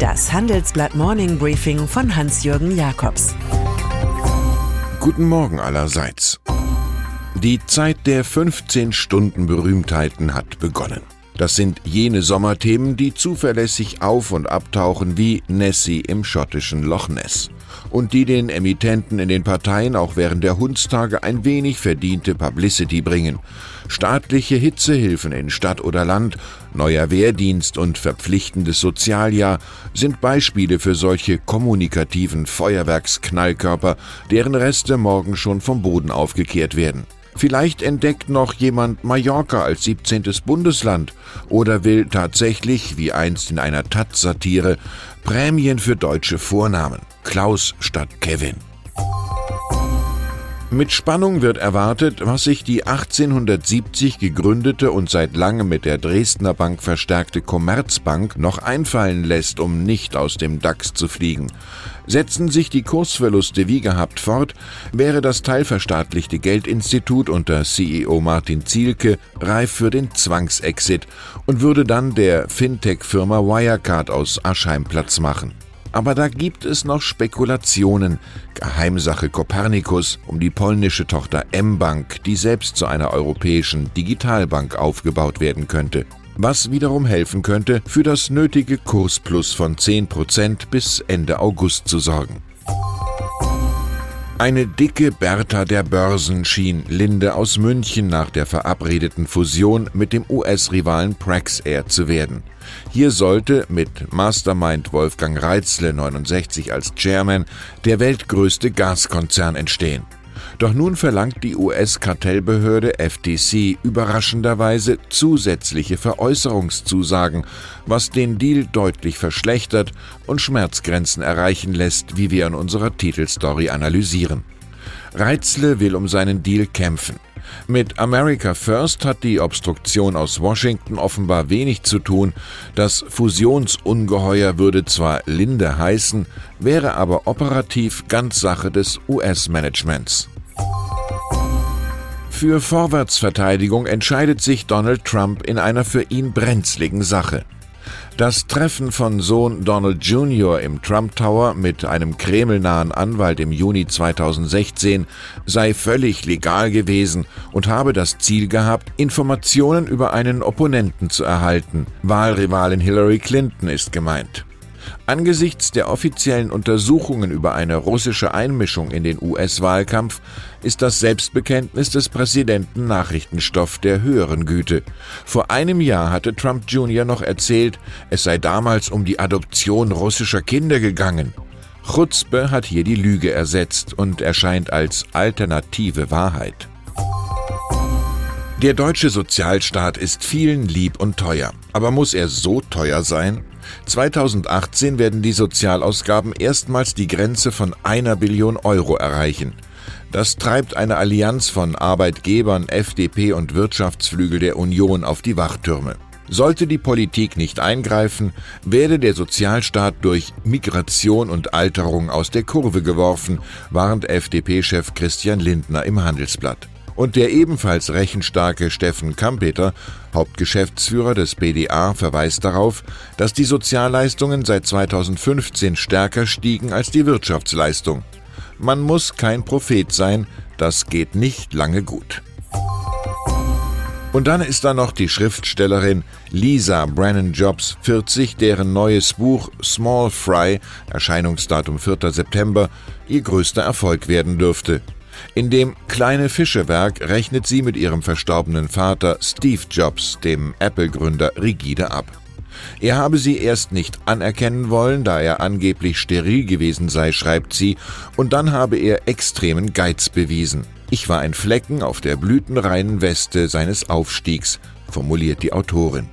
Das Handelsblatt Morning Briefing von Hans-Jürgen Jakobs. Guten Morgen allerseits. Die Zeit der 15 Stunden Berühmtheiten hat begonnen. Das sind jene Sommerthemen, die zuverlässig auf und abtauchen wie Nessie im schottischen Loch Ness und die den Emittenten in den Parteien auch während der Hundstage ein wenig verdiente Publicity bringen. Staatliche Hitzehilfen in Stadt oder Land, neuer Wehrdienst und verpflichtendes Sozialjahr sind Beispiele für solche kommunikativen Feuerwerksknallkörper, deren Reste morgen schon vom Boden aufgekehrt werden. Vielleicht entdeckt noch jemand Mallorca als 17. Bundesland oder will tatsächlich, wie einst in einer Taz-Satire, Prämien für deutsche Vornamen. Klaus statt Kevin. Mit Spannung wird erwartet, was sich die 1870 gegründete und seit langem mit der Dresdner Bank verstärkte Commerzbank noch einfallen lässt, um nicht aus dem DAX zu fliegen. Setzen sich die Kursverluste wie gehabt fort, wäre das teilverstaatlichte Geldinstitut unter CEO Martin Zielke reif für den Zwangsexit und würde dann der Fintech-Firma Wirecard aus Aschheim Platz machen. Aber da gibt es noch Spekulationen. Geheimsache Kopernikus um die polnische Tochter M-Bank, die selbst zu einer europäischen Digitalbank aufgebaut werden könnte. Was wiederum helfen könnte, für das nötige Kursplus von 10% bis Ende August zu sorgen. Eine dicke Bertha der Börsen schien Linde aus München nach der verabredeten Fusion mit dem US-Rivalen Praxair zu werden. Hier sollte mit Mastermind Wolfgang Reitzle 69 als Chairman der weltgrößte Gaskonzern entstehen. Doch nun verlangt die US-Kartellbehörde FTC überraschenderweise zusätzliche Veräußerungszusagen, was den Deal deutlich verschlechtert und Schmerzgrenzen erreichen lässt, wie wir in unserer Titelstory analysieren. Reitzle will um seinen Deal kämpfen. Mit America First hat die Obstruktion aus Washington offenbar wenig zu tun. Das Fusionsungeheuer würde zwar Linde heißen, wäre aber operativ ganz Sache des US-Managements. Für Vorwärtsverteidigung entscheidet sich Donald Trump in einer für ihn brenzligen Sache. Das Treffen von Sohn Donald Jr. im Trump Tower mit einem kremlnahen Anwalt im Juni 2016 sei völlig legal gewesen und habe das Ziel gehabt, Informationen über einen Opponenten zu erhalten. Wahlrivalin Hillary Clinton ist gemeint. Angesichts der offiziellen Untersuchungen über eine russische Einmischung in den US-Wahlkampf ist das Selbstbekenntnis des Präsidenten Nachrichtenstoff der höheren Güte. Vor einem Jahr hatte Trump Jr. noch erzählt, es sei damals um die Adoption russischer Kinder gegangen. Chutzpe hat hier die Lüge ersetzt und erscheint als alternative Wahrheit. Der deutsche Sozialstaat ist vielen lieb und teuer. Aber muss er so teuer sein? 2018 werden die Sozialausgaben erstmals die Grenze von einer Billion Euro erreichen. Das treibt eine Allianz von Arbeitgebern, FDP und Wirtschaftsflügel der Union auf die Wachtürme. Sollte die Politik nicht eingreifen, werde der Sozialstaat durch Migration und Alterung aus der Kurve geworfen, warnt FDP-Chef Christian Lindner im Handelsblatt. Und der ebenfalls rechenstarke Steffen Kampeter, Hauptgeschäftsführer des BDA, verweist darauf, dass die Sozialleistungen seit 2015 stärker stiegen als die Wirtschaftsleistung. Man muss kein Prophet sein, das geht nicht lange gut. Und dann ist da noch die Schriftstellerin Lisa Brennan Jobs 40, deren neues Buch Small Fry, Erscheinungsdatum 4. September, ihr größter Erfolg werden dürfte. In dem Kleine Fische-Werk rechnet sie mit ihrem verstorbenen Vater Steve Jobs, dem Apple-Gründer, rigide ab. Er habe sie erst nicht anerkennen wollen, da er angeblich steril gewesen sei, schreibt sie, und dann habe er extremen Geiz bewiesen. Ich war ein Flecken auf der blütenreinen Weste seines Aufstiegs, formuliert die Autorin.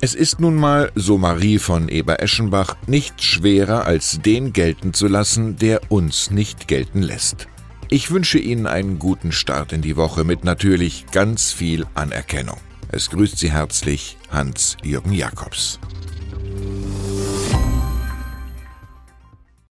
Es ist nun mal, so Marie von Eber-Eschenbach, nicht schwerer, als den gelten zu lassen, der uns nicht gelten lässt. Ich wünsche Ihnen einen guten Start in die Woche mit natürlich ganz viel Anerkennung. Es grüßt Sie herzlich Hans-Jürgen Jakobs.